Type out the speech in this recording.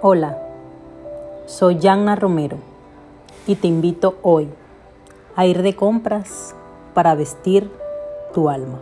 Hola, soy Yanna Romero y te invito hoy a ir de compras para vestir tu alma.